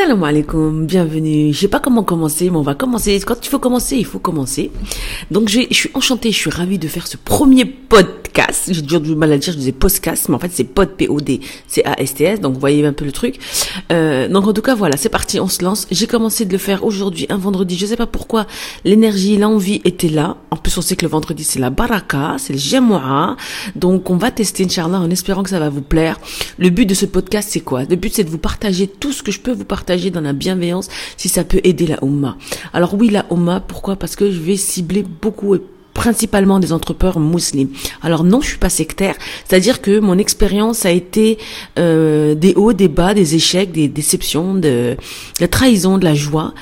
Salam alaikum, bienvenue. Je sais pas comment commencer, mais on va commencer. Quand il faut commencer, il faut commencer. Donc je suis enchantée, je suis ravie de faire ce premier podcast. J'ai toujours du mal à dire, je disais podcast, mais en fait c'est pod P-O-D, c'est A-S-T-S, donc vous voyez un peu le truc. Euh, donc en tout cas voilà, c'est parti, on se lance. J'ai commencé de le faire aujourd'hui, un vendredi. Je sais pas pourquoi l'énergie, l'envie était là. En plus on sait que le vendredi c'est la baraka, c'est le jamoua. Donc on va tester Inch'Allah en espérant que ça va vous plaire. Le but de ce podcast c'est quoi? Le but c'est de vous partager tout ce que je peux vous partager dans la bienveillance si ça peut aider la Oumma. Alors oui, la Oumma, pourquoi? Parce que je vais cibler beaucoup et principalement des entrepreneurs musulmans. Alors non, je suis pas sectaire, c'est-à-dire que mon expérience a été euh, des hauts, des bas, des échecs, des déceptions, de, la trahison, de la joie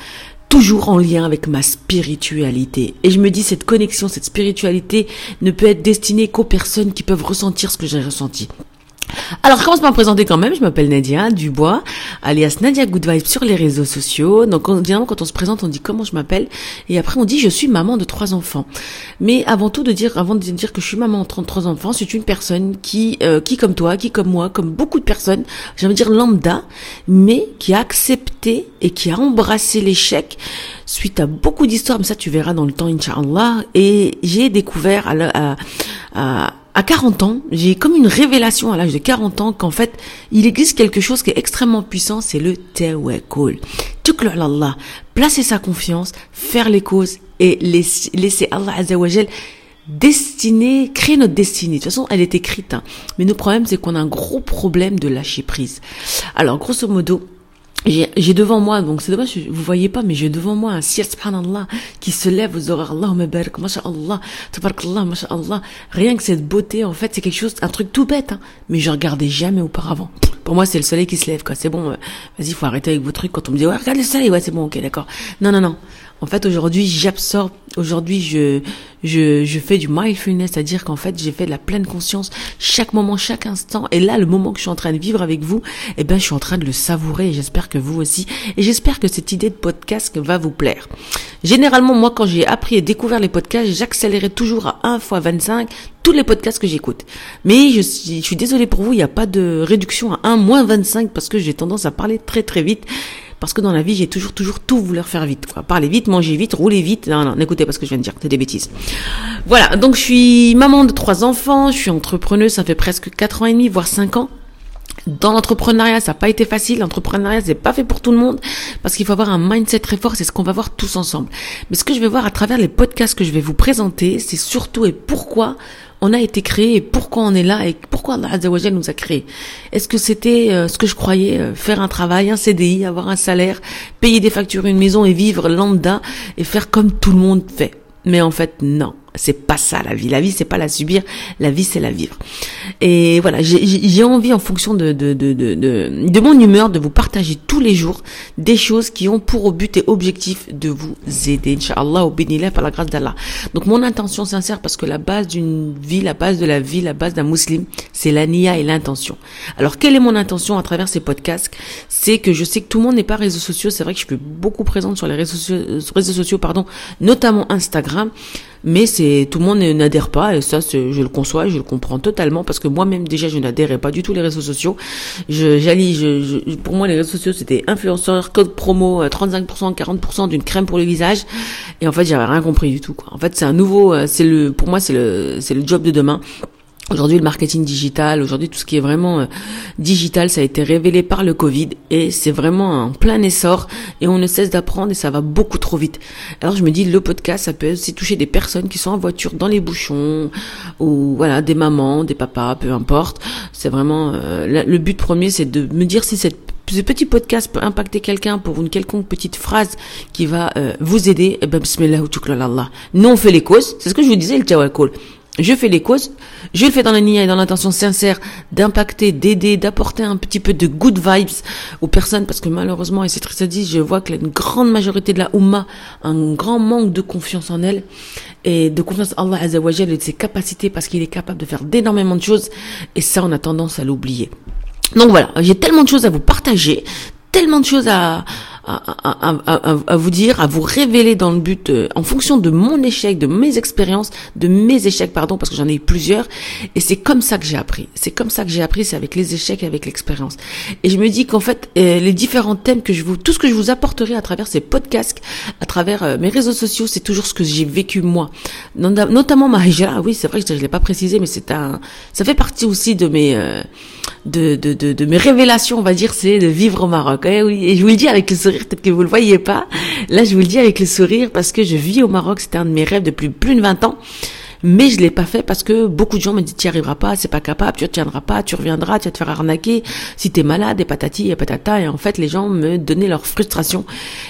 toujours en lien avec ma spiritualité. Et je me dis, cette connexion, cette spiritualité ne peut être destinée qu'aux personnes qui peuvent ressentir ce que j'ai ressenti. Alors, je commence par me présenter quand même. Je m'appelle Nadia Dubois, alias Nadia Good Vibes sur les réseaux sociaux. Donc, généralement, quand on se présente, on dit comment je m'appelle. Et après, on dit je suis maman de trois enfants. Mais avant tout, de dire, avant de dire que je suis maman de trois enfants, c'est une personne qui, euh, qui comme toi, qui comme moi, comme beaucoup de personnes, j'aimerais dire lambda, mais qui a accepté et qui a embrassé l'échec suite à beaucoup d'histoires. Mais ça, tu verras dans le temps, Inch'Allah. Et j'ai découvert à 40 ans, j'ai comme une révélation à l'âge de 40 ans qu'en fait, il existe quelque chose qui est extrêmement puissant, c'est le tawakkul. Tuklu Allah, placer sa confiance, faire les causes et laisser, Allah Azzawajal destiner, créer notre destinée. De toute façon, elle est écrite. Hein. Mais nos problèmes, c'est qu'on a un gros problème de lâcher prise. Alors, grosso modo, j'ai devant moi, donc c'est dommage, vous voyez pas, mais j'ai devant moi un ciel, subhanallah, qui se lève aux horaires, Allahumma barak, masha'Allah, tabarakallah, masha'Allah. Rien que cette beauté, en fait, c'est quelque chose, un truc tout bête, hein, mais je regardais jamais auparavant. Pour moi, c'est le soleil qui se lève, quoi. C'est bon, euh, vas-y, faut arrêter avec vos trucs quand on me dit, ouais, regarde le soleil, ouais, c'est bon, ok, d'accord. Non, non, non. En fait, aujourd'hui, j'absorbe, aujourd'hui, je, je, je fais du mindfulness, c'est-à-dire qu'en fait, j'ai fait de la pleine conscience chaque moment, chaque instant. Et là, le moment que je suis en train de vivre avec vous, eh ben, je suis en train de le savourer j'espère que vous aussi. Et j'espère que cette idée de podcast va vous plaire. Généralement, moi, quand j'ai appris et découvert les podcasts, j'accélérais toujours à 1 fois 25 tous les podcasts que j'écoute. Mais je suis, je suis désolée pour vous, il n'y a pas de réduction à 1 moins 25 parce que j'ai tendance à parler très très vite. Parce que dans la vie, j'ai toujours, toujours tout voulu faire vite. Quoi. Parler vite, manger vite, rouler vite. Non, non, n'écoutez pas ce que je viens de dire, c'est des bêtises. Voilà, donc je suis maman de trois enfants, je suis entrepreneuse, ça fait presque quatre ans et demi, voire cinq ans. Dans l'entrepreneuriat, ça n'a pas été facile. L'entrepreneuriat, c'est pas fait pour tout le monde parce qu'il faut avoir un mindset très fort. C'est ce qu'on va voir tous ensemble. Mais ce que je vais voir à travers les podcasts que je vais vous présenter, c'est surtout et pourquoi on a été créé et pourquoi on est là et pourquoi Allah nous a créé. Est-ce que c'était euh, ce que je croyais, euh, faire un travail, un CDI, avoir un salaire, payer des factures, une maison et vivre lambda et faire comme tout le monde fait? Mais en fait, non. C'est pas ça la vie. La vie, c'est pas la subir. La vie, c'est la vivre. Et voilà, j'ai envie, en fonction de de, de, de, de, mon humeur, de vous partager tous les jours des choses qui ont pour but et objectif de vous aider. Inch'Allah, au bénillah, par la grâce d'Allah. Donc, mon intention sincère, parce que la base d'une vie, la base de la vie, la base d'un musulman, c'est la nia et l'intention. Alors, quelle est mon intention à travers ces podcasts? C'est que je sais que tout le monde n'est pas réseaux sociaux. C'est vrai que je suis beaucoup présente sur les réseaux sociaux, réseaux sociaux pardon, notamment Instagram mais c'est tout le monde n'adhère pas et ça je le conçois je le comprends totalement parce que moi-même déjà je n'adhérais pas du tout les réseaux sociaux. Je j'allie je, pour moi les réseaux sociaux c'était influenceur code promo 35% euh, 40% d'une crème pour le visage. Et en fait j'avais rien compris du tout quoi. En fait c'est un nouveau euh, c'est le pour moi c'est le c'est le job de demain Aujourd'hui, le marketing digital, aujourd'hui, tout ce qui est vraiment euh, digital, ça a été révélé par le Covid et c'est vraiment un plein essor et on ne cesse d'apprendre et ça va beaucoup trop vite. Alors, je me dis, le podcast, ça peut aussi toucher des personnes qui sont en voiture dans les bouchons ou voilà, des mamans, des papas, peu importe. C'est vraiment, euh, le but premier, c'est de me dire si cette ce petit podcast peut impacter quelqu'un pour une quelconque petite phrase qui va euh, vous aider, eh ben, bismillah ou Nous, on fait les causes. C'est ce que je vous disais, le tawakul. Je fais les causes, je le fais dans la nia et dans l'intention sincère d'impacter, d'aider, d'apporter un petit peu de good vibes aux personnes parce que malheureusement, et c'est triste à dire, je vois que la grande majorité de la Ummah a un grand manque de confiance en elle et de confiance en Allah Azzawajal et de ses capacités parce qu'il est capable de faire d'énormément de choses et ça, on a tendance à l'oublier. Donc voilà, j'ai tellement de choses à vous partager, tellement de choses à, à, vous dire, à vous révéler dans le but, euh, en fonction de mon échec, de mes expériences, de mes échecs, pardon, parce que j'en ai eu plusieurs. Et c'est comme ça que j'ai appris. C'est comme ça que j'ai appris, c'est avec les échecs et avec l'expérience. Et je me dis qu'en fait, euh, les différents thèmes que je vous, tout ce que je vous apporterai à travers ces podcasts, à travers euh, mes réseaux sociaux, c'est toujours ce que j'ai vécu moi. Notamment ma hijra, oui, c'est vrai que je, ne l'ai pas précisé, mais c'est un, ça fait partie aussi de mes, de, de, de, de, mes révélations, on va dire, c'est de vivre au Maroc. Eh oui, et je vous le dis avec le sourire, peut-être que vous le voyez pas. Là, je vous le dis avec le sourire parce que je vis au Maroc. C'était un de mes rêves depuis plus de 20 ans. Mais je l'ai pas fait parce que beaucoup de gens me disent tu n'y arriveras pas, c'est pas capable, tu ne tiendras pas, tu reviendras, tu vas te faire arnaquer, si tu es malade, et patati et patata. Et en fait, les gens me donnaient leur frustration.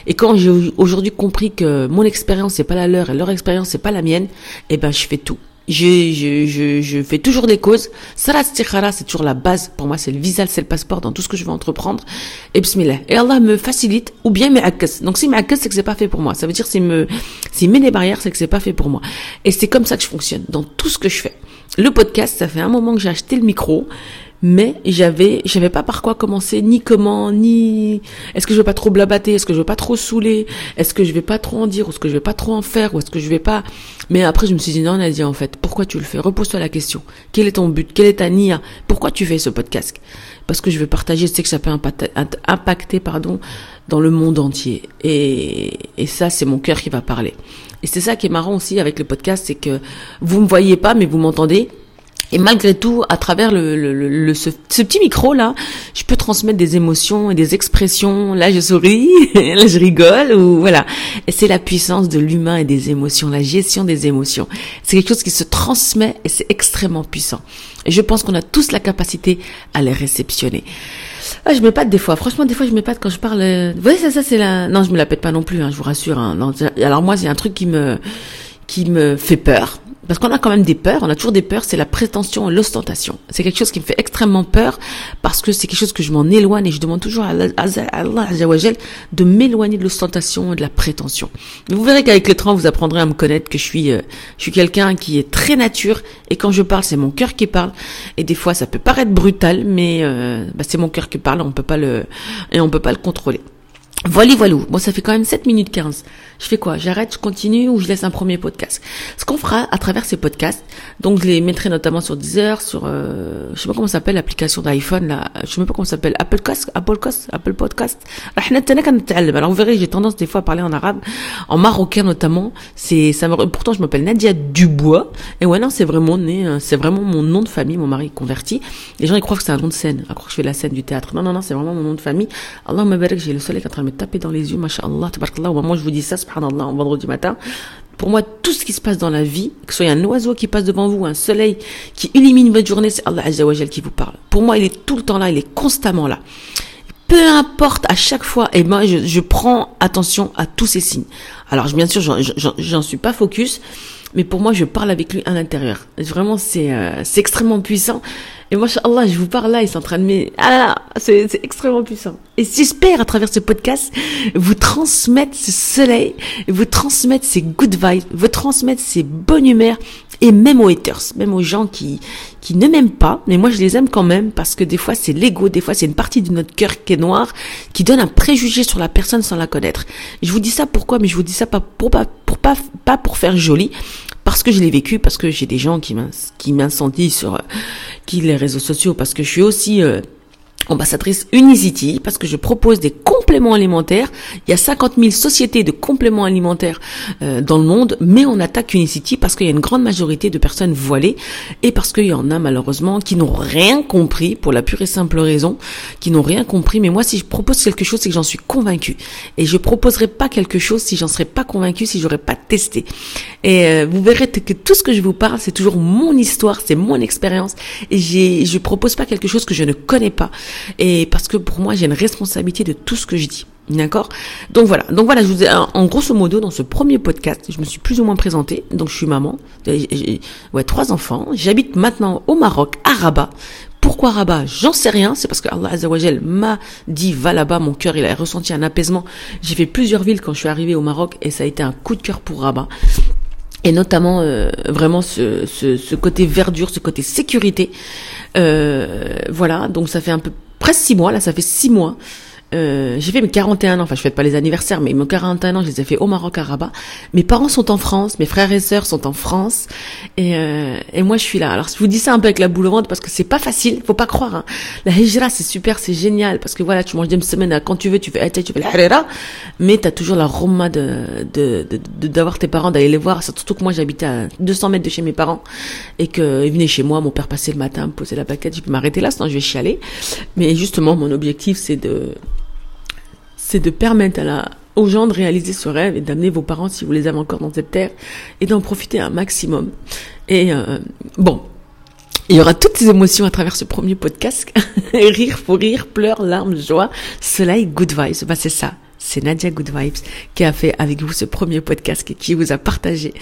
Et quand j'ai aujourd'hui compris que mon expérience c'est pas la leur et leur expérience c'est pas la mienne, eh ben je fais tout je, je, je, je fais toujours des causes. Salat Stikhara, c'est toujours la base. Pour moi, c'est le visa, c'est le passeport dans tout ce que je veux entreprendre. Et bismillah. Et Allah me facilite ou bien m'akas. Donc si m'akas, c'est que c'est pas fait pour moi. Ça veut dire s'il me, s'il met des barrières, c'est que c'est pas fait pour moi. Et c'est comme ça que je fonctionne dans tout ce que je fais. Le podcast, ça fait un moment que j'ai acheté le micro mais j'avais j'avais pas par quoi commencer ni comment ni est-ce que je vais pas trop blabater est-ce que je vais pas trop saouler est-ce que je vais pas trop en dire ou est-ce que je vais pas trop en faire ou est-ce que je vais pas. Mais après je me suis dit non Nadia en fait pourquoi tu le fais? Repose-toi la question. Quel est ton but? Quelle est ta nia? Pourquoi tu fais ce podcast? Parce que je veux partager je sais que ça peut impacter pardon dans le monde entier. Et et ça c'est mon cœur qui va parler. Et c'est ça qui est marrant aussi avec le podcast c'est que vous me voyez pas mais vous m'entendez et malgré tout, à travers le, le, le ce, petit micro là, je peux transmettre des émotions et des expressions. Là, je souris, là, je rigole, ou voilà. C'est la puissance de l'humain et des émotions, la gestion des émotions. C'est quelque chose qui se transmet et c'est extrêmement puissant. Et je pense qu'on a tous la capacité à les réceptionner. Ah, je me pète des fois. Franchement, des fois, je me pète quand je parle. Vous voyez, ça, ça, c'est la. Non, je me la pète pas non plus. Hein, je vous rassure. Hein. Alors moi, c'est un truc qui me qui me fait peur parce qu'on a quand même des peurs, on a toujours des peurs, c'est la prétention et l'ostentation. C'est quelque chose qui me fait extrêmement peur parce que c'est quelque chose que je m'en éloigne et je demande toujours à Allah de m'éloigner de l'ostentation et de la prétention. vous verrez qu'avec le temps, vous apprendrez à me connaître que je suis, euh, je suis quelqu'un qui est très nature et quand je parle, c'est mon cœur qui parle. Et des fois, ça peut paraître brutal, mais euh, bah, c'est mon cœur qui parle, on peut pas le et on peut pas le contrôler. Voilà, voilà. Bon, ça fait quand même 7 minutes 15. Je fais quoi? J'arrête, je continue ou je laisse un premier podcast? Ce qu'on fera à travers ces podcasts, donc je les mettrai notamment sur Deezer, sur, euh, je sais pas comment s'appelle l'application d'iPhone, là, je sais même pas comment s'appelle, Apple Podcast, Apple Podcast, Apple Podcast. Alors vous verrez, j'ai tendance des fois à parler en arabe, en marocain notamment. C'est, ça me, pourtant je m'appelle Nadia Dubois. Et ouais, non, c'est vraiment né, hein, c'est vraiment mon nom de famille, mon mari converti. Les gens ils croient que c'est un nom de scène, ils croient que je fais la scène du théâtre. Non, non, non, c'est vraiment mon nom de famille. Allah me que j'ai le soleil qui est en train de taper dans les yeux, mashallah, tabarakallah. Au moment où je vous dis ça, subhanallah, en vendredi matin. Pour moi, tout ce qui se passe dans la vie, que ce soit un oiseau qui passe devant vous, un soleil qui illumine votre journée, c'est Allah Azzawajal qui vous parle. Pour moi, il est tout le temps là, il est constamment là. Peu importe, à chaque fois, eh ben, je, prends attention à tous ces signes. Alors, bien sûr, j'en suis pas focus, mais pour moi, je parle avec lui à l'intérieur. Vraiment, c'est euh, extrêmement puissant. Et moi, Allah, je vous parle là, il en train de me... Ah là, c'est extrêmement puissant. Et j'espère, à travers ce podcast, vous transmettre ce soleil, vous transmettre ces good vibes, vous transmettre ces bonnes humeurs, et même aux haters, même aux gens qui, qui ne m'aiment pas, mais moi je les aime quand même, parce que des fois c'est l'ego, des fois c'est une partie de notre cœur qui est noire, qui donne un préjugé sur la personne sans la connaître. Je vous dis ça pourquoi, mais je vous dis ça pas pour, pas, pour, pas, pas pour faire joli, parce que je l'ai vécu, parce que j'ai des gens qui m'incendient sur euh, les réseaux sociaux, parce que je suis aussi euh, ambassadrice Unicity parce que je propose des compléments alimentaires. Il y a 50 000 sociétés de compléments alimentaires euh, dans le monde, mais on attaque Unicity parce qu'il y a une grande majorité de personnes voilées et parce qu'il y en a malheureusement qui n'ont rien compris pour la pure et simple raison, qui n'ont rien compris. Mais moi, si je propose quelque chose, c'est que j'en suis convaincue et je proposerai pas quelque chose si j'en serais pas convaincue, si j'aurais pas testé. Et euh, vous verrez que tout ce que je vous parle, c'est toujours mon histoire, c'est mon expérience et j'ai, je propose pas quelque chose que je ne connais pas et parce que pour moi j'ai une responsabilité de tout ce que D'accord? Donc voilà. Donc voilà, je vous ai, en grosso modo dans ce premier podcast, je me suis plus ou moins présentée. Donc je suis maman, j'ai ouais trois enfants. J'habite maintenant au Maroc, à Rabat. Pourquoi Rabat? J'en sais rien. C'est parce que Allah Azzawajal m'a dit va là-bas. Mon cœur il a ressenti un apaisement. J'ai fait plusieurs villes quand je suis arrivée au Maroc et ça a été un coup de cœur pour Rabat et notamment euh, vraiment ce, côté verdure, ce côté sécurité. Euh, voilà, donc ça fait un peu presque six mois, là ça fait six mois. Euh, j'ai fait mes 41 ans, enfin je fais pas les anniversaires, mais mes 41 ans, je les ai fait au Maroc à Rabat. Mes parents sont en France, mes frères et sœurs sont en France, et, euh, et moi je suis là. Alors je vous dis ça un peu avec la boule au ventre parce que c'est pas facile, faut pas croire. Hein. La hijra c'est super, c'est génial parce que voilà, tu manges une semaine quand tu veux, tu fais tu fais la mais t'as toujours la roma de d'avoir de, tes parents, d'aller les voir. Surtout que moi j'habitais à 200 mètres de chez mes parents et qu'ils venaient chez moi, mon père passait le matin, me posait la baguette, je peux m'arrêter là, sinon je vais chialer. Mais justement, mon objectif c'est de c'est de permettre à la, aux gens de réaliser ce rêve et d'amener vos parents, si vous les avez encore dans cette terre, et d'en profiter un maximum. Et euh, bon, il y aura toutes ces émotions à travers ce premier podcast. rire, faut rire, pleurs, larmes, joie, soleil, good vibes. Bah, c'est ça c'est Nadia Good Vibes qui a fait avec vous ce premier podcast et qui vous a partagé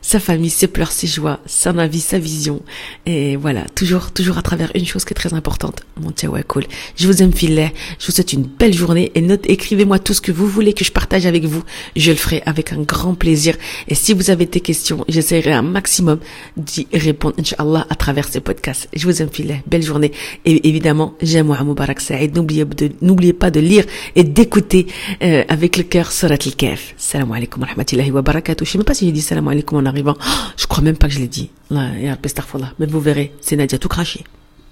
sa famille, ses pleurs, ses joies, son avis, sa vision. Et voilà, toujours, toujours à travers une chose qui est très importante. Mon cool. Je vous aime filet. Je vous souhaite une belle journée et note, écrivez-moi tout ce que vous voulez que je partage avec vous. Je le ferai avec un grand plaisir. Et si vous avez des questions, j'essaierai un maximum d'y répondre, Inch'Allah, à travers ces podcasts. Je vous aime filet. Belle journée. Et évidemment, j'aime Mubarak Saïd. N'oubliez pas de lire et d'écouter euh, avec le cœur Surat al-Kaf. Salam alaikum wa rahmatullahi wa barakatuh. Je sais même pas si j'ai dit salam alaikum en arrivant. Je crois même pas que je l'ai dit. Là, Mais vous verrez, c'est Nadia tout craché.